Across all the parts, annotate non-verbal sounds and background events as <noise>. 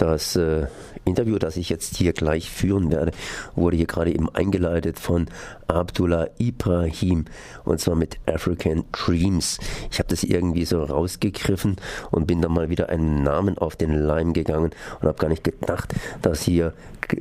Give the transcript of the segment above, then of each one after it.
Das äh, Interview, das ich jetzt hier gleich führen werde, wurde hier gerade eben eingeleitet von Abdullah Ibrahim und zwar mit African Dreams. Ich habe das irgendwie so rausgegriffen und bin dann mal wieder einen Namen auf den Leim gegangen und habe gar nicht gedacht, dass hier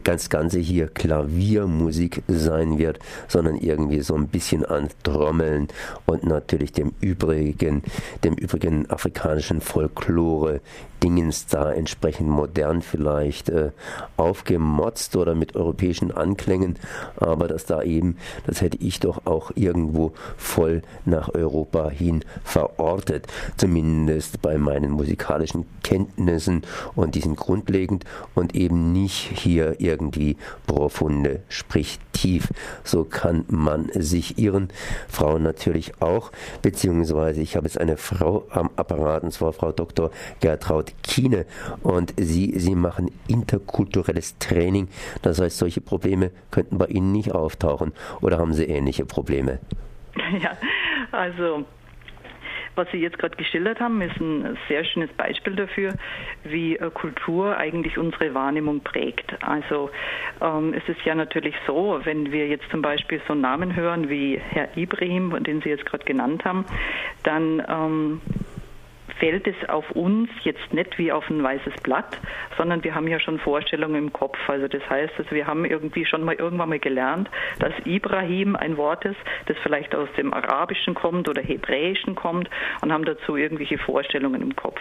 das Ganze hier Klaviermusik sein wird, sondern irgendwie so ein bisschen an Trommeln und natürlich dem übrigen, dem übrigen afrikanischen Folklore Dingens da entsprechend modern vielleicht äh, aufgemotzt oder mit europäischen Anklängen, aber dass da eben, das hätte ich doch auch irgendwo voll nach Europa hin verortet, zumindest bei meinen musikalischen Kenntnissen und die sind grundlegend und eben nicht hier irgendwie profunde, sprich tief. So kann man sich irren. Frauen natürlich auch, beziehungsweise ich habe jetzt eine Frau am Apparat, und zwar Frau Dr. Gertraud Kiene, und sie, sie machen interkulturelles Training. Das heißt, solche Probleme könnten bei Ihnen nicht auftauchen. Oder haben Sie ähnliche Probleme? <laughs> Ja, also was Sie jetzt gerade geschildert haben, ist ein sehr schönes Beispiel dafür, wie äh, Kultur eigentlich unsere Wahrnehmung prägt. Also ähm, es ist ja natürlich so, wenn wir jetzt zum Beispiel so Namen hören wie Herr Ibrahim, den Sie jetzt gerade genannt haben, dann ähm, fällt es auf uns jetzt nicht wie auf ein weißes Blatt, sondern wir haben ja schon Vorstellungen im Kopf. Also das heißt, also wir haben irgendwie schon mal irgendwann mal gelernt, dass Ibrahim ein Wort ist, das vielleicht aus dem Arabischen kommt oder Hebräischen kommt und haben dazu irgendwelche Vorstellungen im Kopf.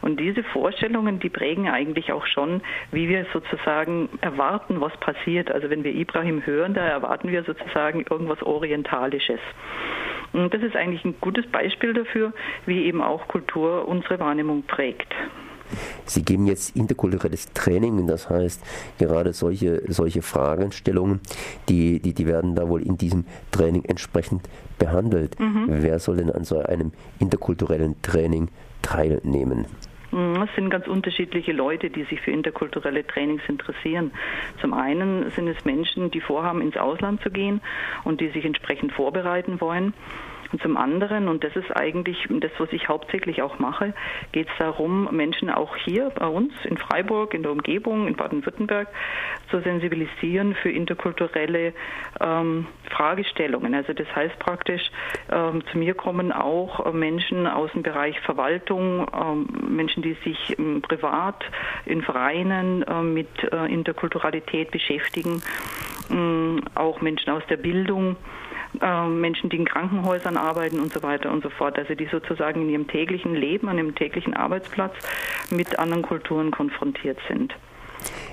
Und diese Vorstellungen, die prägen eigentlich auch schon, wie wir sozusagen erwarten, was passiert. Also wenn wir Ibrahim hören, da erwarten wir sozusagen irgendwas Orientalisches. Und das ist eigentlich ein gutes Beispiel dafür, wie eben auch Kultur unsere Wahrnehmung prägt. Sie geben jetzt interkulturelles Training, das heißt gerade solche, solche Fragestellungen, die, die, die werden da wohl in diesem Training entsprechend behandelt. Mhm. Wer soll denn an so einem interkulturellen Training teilnehmen? Mhm, es sind ganz unterschiedliche Leute, die sich für interkulturelle Trainings interessieren. Zum einen sind es Menschen, die vorhaben, ins Ausland zu gehen und die sich entsprechend vorbereiten wollen. Und zum anderen, und das ist eigentlich das, was ich hauptsächlich auch mache, geht es darum, Menschen auch hier bei uns in Freiburg, in der Umgebung, in Baden-Württemberg zu sensibilisieren für interkulturelle ähm, Fragestellungen. Also das heißt praktisch, ähm, zu mir kommen auch Menschen aus dem Bereich Verwaltung, ähm, Menschen, die sich ähm, privat in Vereinen äh, mit äh, Interkulturalität beschäftigen, ähm, auch Menschen aus der Bildung. Äh, Menschen, die in Krankenhäusern arbeiten und so weiter und so fort. Also die sozusagen in ihrem täglichen Leben, an ihrem täglichen Arbeitsplatz mit anderen Kulturen konfrontiert sind.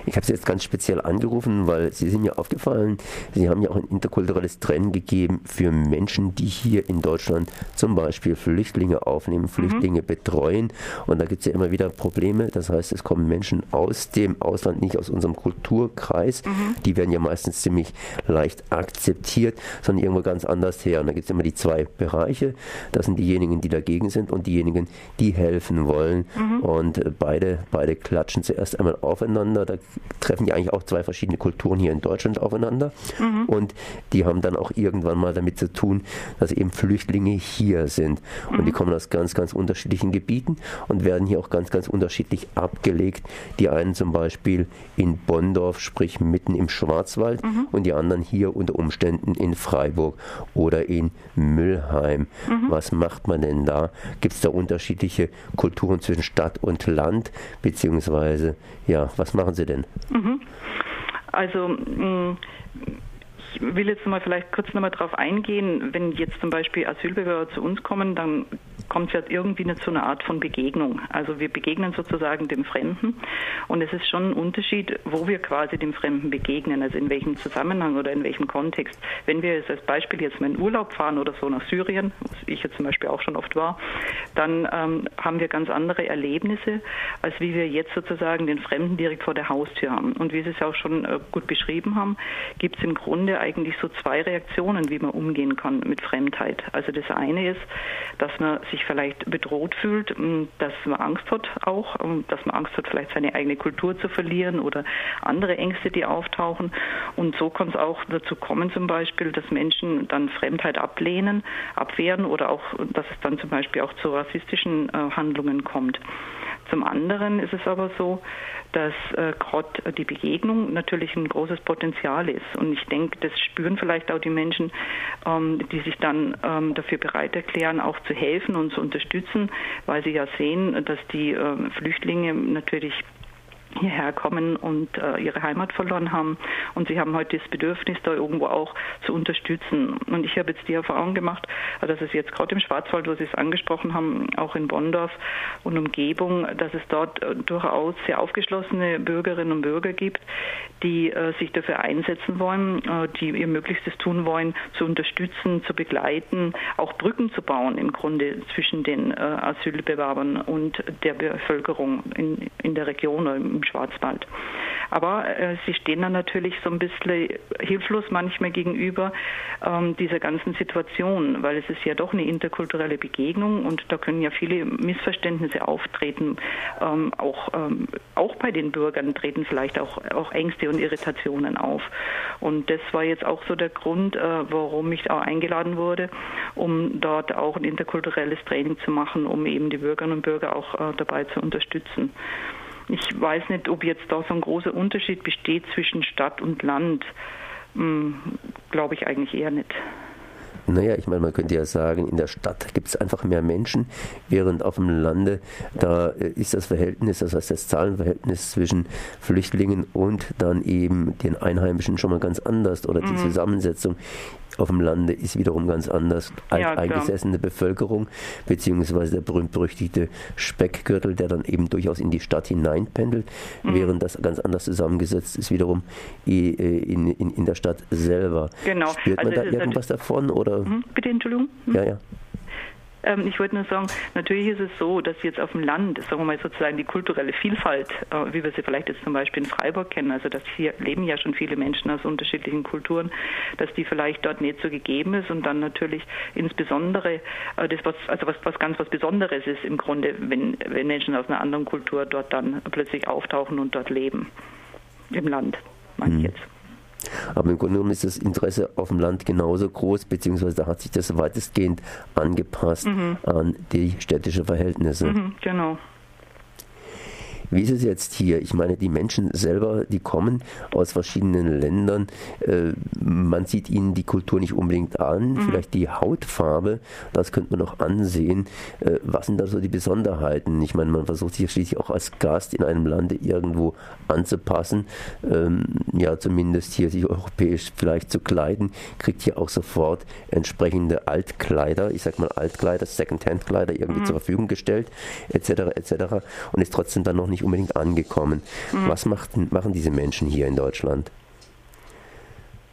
Ich habe Sie jetzt ganz speziell angerufen, weil Sie sind mir aufgefallen, Sie haben ja auch ein interkulturelles Trennen gegeben für Menschen, die hier in Deutschland zum Beispiel Flüchtlinge aufnehmen, mhm. Flüchtlinge mhm. betreuen. Und da gibt es ja immer wieder Probleme. Das heißt, es kommen Menschen aus dem Ausland, nicht aus unserem Kulturkreis. Mhm. Die werden ja meistens ziemlich leicht akzeptiert, sondern irgendwo ganz anders her. Und da gibt es immer die zwei Bereiche. Das sind diejenigen, die dagegen sind und diejenigen, die helfen wollen. Mhm. Und beide, beide klatschen zuerst einmal aufeinander. Da treffen ja eigentlich auch zwei verschiedene Kulturen hier in Deutschland aufeinander. Mhm. Und die haben dann auch irgendwann mal damit zu tun, dass eben Flüchtlinge hier sind. Und die mhm. kommen aus ganz, ganz unterschiedlichen Gebieten und werden hier auch ganz, ganz unterschiedlich abgelegt. Die einen zum Beispiel in Bonndorf, sprich mitten im Schwarzwald, mhm. und die anderen hier unter Umständen in Freiburg oder in Müllheim. Mhm. Was macht man denn da? Gibt es da unterschiedliche Kulturen zwischen Stadt und Land? Beziehungsweise, ja, was machen Sie denn? Mhm. Also mm, ich will jetzt mal vielleicht kurz nochmal darauf eingehen, wenn jetzt zum Beispiel Asylbewerber zu uns kommen, dann kommt es ja irgendwie nicht zu einer Art von Begegnung. Also wir begegnen sozusagen dem Fremden und es ist schon ein Unterschied, wo wir quasi dem Fremden begegnen, also in welchem Zusammenhang oder in welchem Kontext. Wenn wir jetzt als Beispiel jetzt mal in Urlaub fahren oder so nach Syrien, was ich jetzt zum Beispiel auch schon oft war, dann ähm, haben wir ganz andere Erlebnisse, als wie wir jetzt sozusagen den Fremden direkt vor der Haustür haben. Und wie Sie es auch schon äh, gut beschrieben haben, gibt es im Grunde eigentlich so zwei Reaktionen, wie man umgehen kann mit Fremdheit. Also das eine ist, dass man sich vielleicht bedroht fühlt, dass man Angst hat auch, dass man Angst hat, vielleicht seine eigene Kultur zu verlieren oder andere Ängste, die auftauchen. Und so kann es auch dazu kommen, zum Beispiel, dass Menschen dann Fremdheit ablehnen, abwehren oder auch, dass es dann zum Beispiel auch zu rassistischen äh, Handlungen kommt. Zum anderen ist es aber so, dass äh, gerade die Begegnung natürlich ein großes Potenzial ist. Und ich denke, das spüren vielleicht auch die Menschen, ähm, die sich dann ähm, dafür bereit erklären, auch zu helfen und zu unterstützen, weil sie ja sehen, dass die äh, Flüchtlinge natürlich hierher kommen und äh, ihre Heimat verloren haben. Und sie haben heute das Bedürfnis, da irgendwo auch zu unterstützen. Und ich habe jetzt die Erfahrung gemacht, dass es jetzt gerade im Schwarzwald, wo Sie es angesprochen haben, auch in Bonndorf und Umgebung, dass es dort äh, durchaus sehr aufgeschlossene Bürgerinnen und Bürger gibt, die äh, sich dafür einsetzen wollen, äh, die ihr Möglichstes tun wollen, zu unterstützen, zu begleiten, auch Brücken zu bauen im Grunde zwischen den äh, Asylbewerbern und der Bevölkerung in, in der Region oder im Schwarzwald. Aber äh, sie stehen dann natürlich so ein bisschen hilflos manchmal gegenüber ähm, dieser ganzen Situation, weil es ist ja doch eine interkulturelle Begegnung und da können ja viele Missverständnisse auftreten. Ähm, auch, ähm, auch bei den Bürgern treten vielleicht auch, auch Ängste und Irritationen auf. Und das war jetzt auch so der Grund, äh, warum ich auch eingeladen wurde, um dort auch ein interkulturelles Training zu machen, um eben die Bürgerinnen und Bürger auch äh, dabei zu unterstützen. Ich weiß nicht, ob jetzt da so ein großer Unterschied besteht zwischen Stadt und Land. Hm, Glaube ich eigentlich eher nicht. Naja, ich meine, man könnte ja sagen, in der Stadt gibt es einfach mehr Menschen, während auf dem Lande, da äh, ist das Verhältnis, das heißt das Zahlenverhältnis zwischen Flüchtlingen und dann eben den Einheimischen schon mal ganz anders oder die mhm. Zusammensetzung auf dem Lande ist wiederum ganz anders. Ja, Bevölkerung, beziehungsweise der berühmt-berüchtigte Speckgürtel, der dann eben durchaus in die Stadt hineinpendelt, mhm. während das ganz anders zusammengesetzt ist, wiederum äh, in, in, in der Stadt selber. Genau. Spürt man also da irgendwas davon? Oder? Mhm. Bitte, Entschuldigung. Mhm. Ja, ja. Ähm, ich wollte nur sagen, natürlich ist es so, dass jetzt auf dem Land, sagen wir mal sozusagen die kulturelle Vielfalt, äh, wie wir sie vielleicht jetzt zum Beispiel in Freiburg kennen, also dass hier leben ja schon viele Menschen aus unterschiedlichen Kulturen, dass die vielleicht dort nicht so gegeben ist und dann natürlich insbesondere äh, das was, also was, was ganz was Besonderes ist im Grunde, wenn, wenn Menschen aus einer anderen Kultur dort dann plötzlich auftauchen und dort leben. Im Land, meine ich mhm. jetzt. Aber im Grunde genommen ist das Interesse auf dem Land genauso groß, beziehungsweise da hat sich das weitestgehend angepasst mhm. an die städtischen Verhältnisse. Mhm, genau. Wie ist es jetzt hier? Ich meine, die Menschen selber, die kommen aus verschiedenen Ländern. Äh, man sieht ihnen die Kultur nicht unbedingt an. Mhm. Vielleicht die Hautfarbe, das könnte man noch ansehen. Äh, was sind da so die Besonderheiten? Ich meine, man versucht sich schließlich auch als Gast in einem Lande irgendwo anzupassen. Ähm, ja, zumindest hier sich europäisch vielleicht zu kleiden, kriegt hier auch sofort entsprechende Altkleider, ich sag mal Altkleider, Secondhand-Kleider irgendwie mhm. zur Verfügung gestellt, etc., etc. und ist trotzdem dann noch nicht nicht unbedingt angekommen. Mhm. Was macht, machen diese Menschen hier in Deutschland?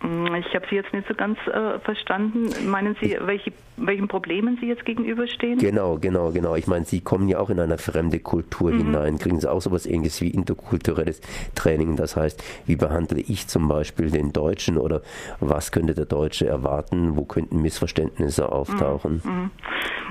Mm, ich habe Sie jetzt nicht so ganz äh, verstanden. Meinen Sie, welche, welchen Problemen Sie jetzt gegenüberstehen? Genau, genau, genau. Ich meine, Sie kommen ja auch in eine fremde Kultur mhm. hinein. Kriegen Sie auch so etwas ähnliches wie interkulturelles Training? Das heißt, wie behandle ich zum Beispiel den Deutschen oder was könnte der Deutsche erwarten? Wo könnten Missverständnisse auftauchen? Mhm. mhm.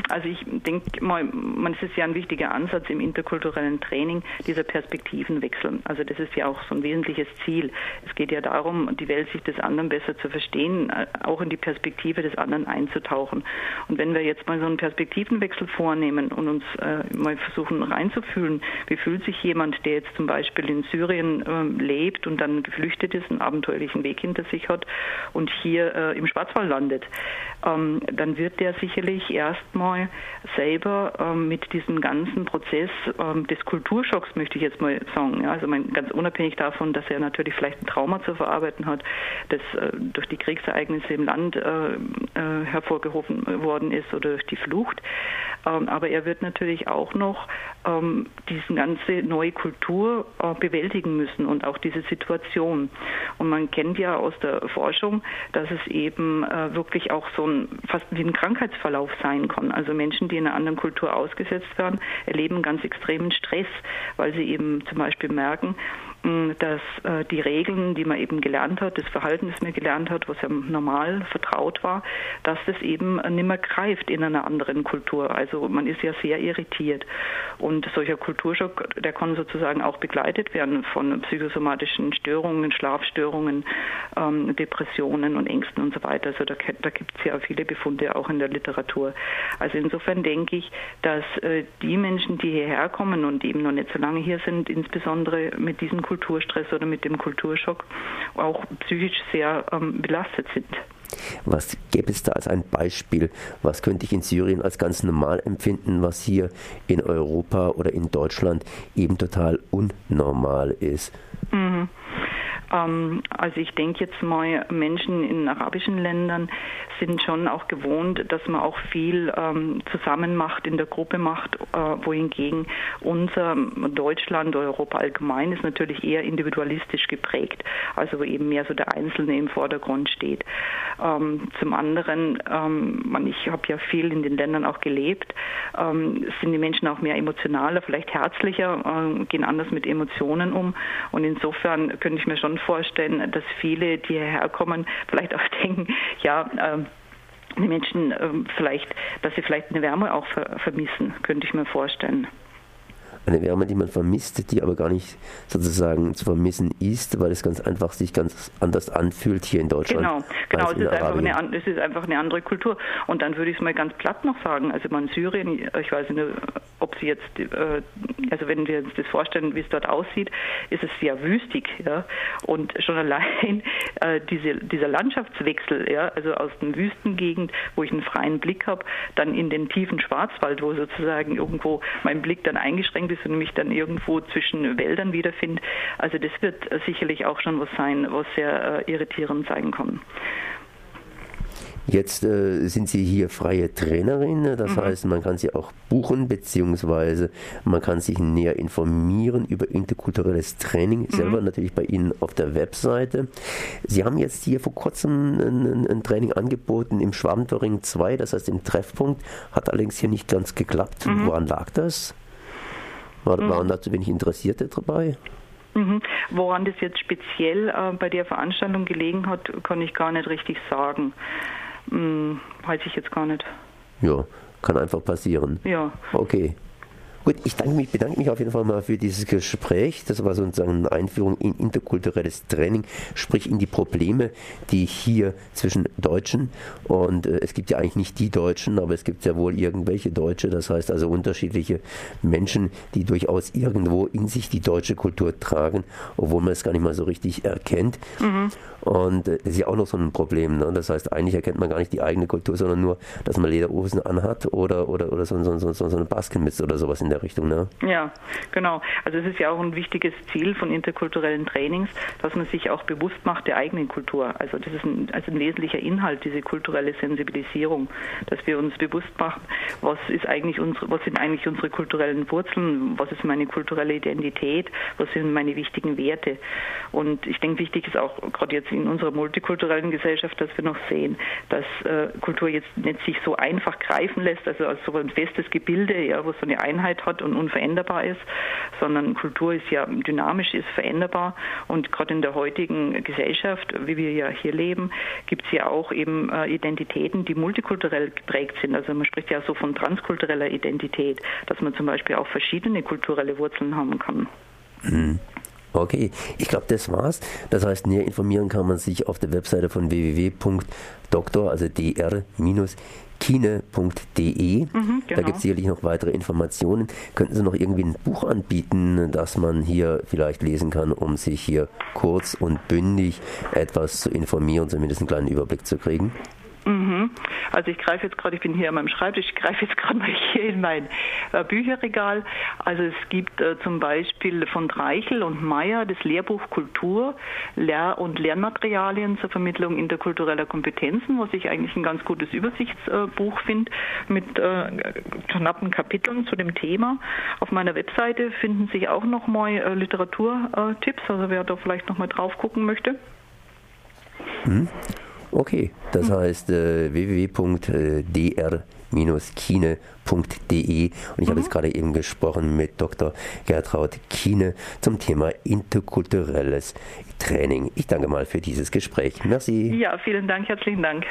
Also ich denke mal, man ist ja ein wichtiger Ansatz im interkulturellen Training, dieser Perspektivenwechsel. Also das ist ja auch so ein wesentliches Ziel. Es geht ja darum, die Welt sich des anderen besser zu verstehen, äh, auch in die Perspektive des anderen einzutauchen. Und wenn wir jetzt mal so einen Perspektivenwechsel vornehmen und uns äh, mal versuchen reinzufühlen, wie fühlt sich jemand, der jetzt zum Beispiel in Syrien äh, lebt und dann geflüchtet ist, einen abenteuerlichen Weg hinter sich hat und hier äh, im Schwarzwald landet, ähm, dann wird der sicherlich erstmal selber ähm, mit diesem ganzen Prozess ähm, des Kulturschocks, möchte ich jetzt mal sagen, ja, also mein, ganz unabhängig davon, dass er natürlich vielleicht ein Trauma zu verarbeiten hat, das durch die Kriegsereignisse im Land äh, äh, hervorgerufen worden ist oder durch die Flucht. Ähm, aber er wird natürlich auch noch ähm, diese ganze neue Kultur äh, bewältigen müssen und auch diese Situation. Und man kennt ja aus der Forschung, dass es eben äh, wirklich auch so ein fast wie ein Krankheitsverlauf sein kann. Also Menschen, die in einer anderen Kultur ausgesetzt werden, erleben ganz extremen Stress, weil sie eben zum Beispiel merken, dass äh, die Regeln, die man eben gelernt hat, das Verhalten, das man gelernt hat, was ja normal vertraut war, dass das eben nicht mehr greift in einer anderen Kultur. Also man ist ja sehr irritiert. Und solcher Kulturschock, der kann sozusagen auch begleitet werden von psychosomatischen Störungen, Schlafstörungen, ähm, Depressionen und Ängsten und so weiter. Also da, da gibt es ja viele Befunde auch in der Literatur. Also insofern denke ich, dass äh, die Menschen, die hierher kommen und eben noch nicht so lange hier sind, insbesondere mit diesem Kulturstress oder mit dem Kulturschock auch psychisch sehr ähm, belastet sind. Was gäbe es da als ein Beispiel? Was könnte ich in Syrien als ganz normal empfinden, was hier in Europa oder in Deutschland eben total unnormal ist? Mhm. Ähm, also ich denke jetzt mal, Menschen in arabischen Ländern sind schon auch gewohnt, dass man auch viel ähm, zusammen macht, in der Gruppe macht, äh, wohingegen unser Deutschland, Europa allgemein ist natürlich eher individualistisch geprägt, also wo eben mehr so der Einzelne im Vordergrund steht. Ähm, zum anderen, ich habe ja viel in den Ländern auch gelebt, sind die Menschen auch mehr emotionaler, vielleicht herzlicher, gehen anders mit Emotionen um und insofern könnte ich mir schon vorstellen, dass viele, die hierher kommen, vielleicht auch <laughs> denken, ja, ähm, die Menschen ähm, vielleicht, dass sie vielleicht eine Wärme auch vermissen, könnte ich mir vorstellen eine Wärme, die man vermisst, die aber gar nicht sozusagen zu vermissen ist, weil es ganz einfach sich ganz anders anfühlt hier in Deutschland. Genau, genau es, ist einfach eine, es ist einfach eine andere Kultur. Und dann würde ich es mal ganz platt noch sagen, also man Syrien, ich weiß nicht, Sie jetzt, äh, also wenn wir uns das vorstellen, wie es dort aussieht, ist es sehr wüstig, ja. Und schon allein äh, diese, dieser Landschaftswechsel, ja, also aus der Wüstengegend, wo ich einen freien Blick habe, dann in den tiefen Schwarzwald, wo sozusagen irgendwo mein Blick dann eingeschränkt ist und mich dann irgendwo zwischen Wäldern wiederfinde. Also das wird sicherlich auch schon was sein, was sehr äh, irritierend sein kann. Jetzt äh, sind Sie hier freie Trainerin, das mhm. heißt, man kann Sie auch buchen, beziehungsweise man kann sich näher informieren über interkulturelles Training, mhm. selber natürlich bei Ihnen auf der Webseite. Sie haben jetzt hier vor kurzem ein, ein Training angeboten im Schwabentoring 2, das heißt im Treffpunkt, hat allerdings hier nicht ganz geklappt. Mhm. Woran lag das? War, mhm. Waren da zu wenig Interessierte dabei? Mhm. Woran das jetzt speziell äh, bei der Veranstaltung gelegen hat, kann ich gar nicht richtig sagen. Hm, weiß ich jetzt gar nicht. Ja, kann einfach passieren. Ja. Okay. Gut, ich danke mich, bedanke mich auf jeden Fall mal für dieses Gespräch. Das war sozusagen eine Einführung in interkulturelles Training, sprich in die Probleme, die hier zwischen Deutschen und äh, es gibt ja eigentlich nicht die Deutschen, aber es gibt ja wohl irgendwelche Deutsche, das heißt also unterschiedliche Menschen, die durchaus irgendwo in sich die deutsche Kultur tragen, obwohl man es gar nicht mal so richtig erkennt. Mhm. Und äh, ist ja auch noch so ein Problem. Ne? Das heißt, eigentlich erkennt man gar nicht die eigene Kultur, sondern nur, dass man Lederhosen anhat oder, oder, oder so, so, so, so eine Baskenmütze oder sowas in der Richtung. Ne? Ja, genau. Also es ist ja auch ein wichtiges Ziel von interkulturellen Trainings, dass man sich auch bewusst macht der eigenen Kultur. Also das ist ein, also ein wesentlicher Inhalt, diese kulturelle Sensibilisierung, dass wir uns bewusst machen, was ist eigentlich unsere, was sind eigentlich unsere kulturellen Wurzeln, was ist meine kulturelle Identität, was sind meine wichtigen Werte. Und ich denke, wichtig ist auch gerade jetzt in unserer multikulturellen Gesellschaft, dass wir noch sehen, dass äh, Kultur jetzt nicht sich so einfach greifen lässt, also als so ein festes Gebilde, ja, wo so eine Einheit hat und unveränderbar ist, sondern Kultur ist ja dynamisch, ist veränderbar und gerade in der heutigen Gesellschaft, wie wir ja hier leben, gibt es ja auch eben äh, Identitäten, die multikulturell geprägt sind. Also man spricht ja so von transkultureller Identität, dass man zum Beispiel auch verschiedene kulturelle Wurzeln haben kann. Mhm. Okay, ich glaube, das war's. Das heißt, näher informieren kann man sich auf der Webseite von www.doktor, also dr- kine.de. Mhm, genau. Da gibt es sicherlich noch weitere Informationen. Könnten Sie noch irgendwie ein Buch anbieten, das man hier vielleicht lesen kann, um sich hier kurz und bündig etwas zu informieren, zumindest einen kleinen Überblick zu kriegen? Also ich greife jetzt gerade, ich bin hier an meinem Schreibtisch, ich greife jetzt gerade mal hier in mein äh, Bücherregal. Also es gibt äh, zum Beispiel von Reichel und Meyer das Lehrbuch Kultur Lehr- und Lernmaterialien zur Vermittlung interkultureller Kompetenzen, was ich eigentlich ein ganz gutes Übersichtsbuch äh, finde mit äh, knappen Kapiteln zu dem Thema. Auf meiner Webseite finden sich auch nochmal äh, Literaturtipps, also wer da vielleicht nochmal drauf gucken möchte. Mhm. Okay, das mhm. heißt äh, www.dr kine.de und ich mhm. habe jetzt gerade eben gesprochen mit Dr. Gertraud Kiene zum Thema interkulturelles Training. Ich danke mal für dieses Gespräch. Merci. Ja, vielen Dank, herzlichen Dank.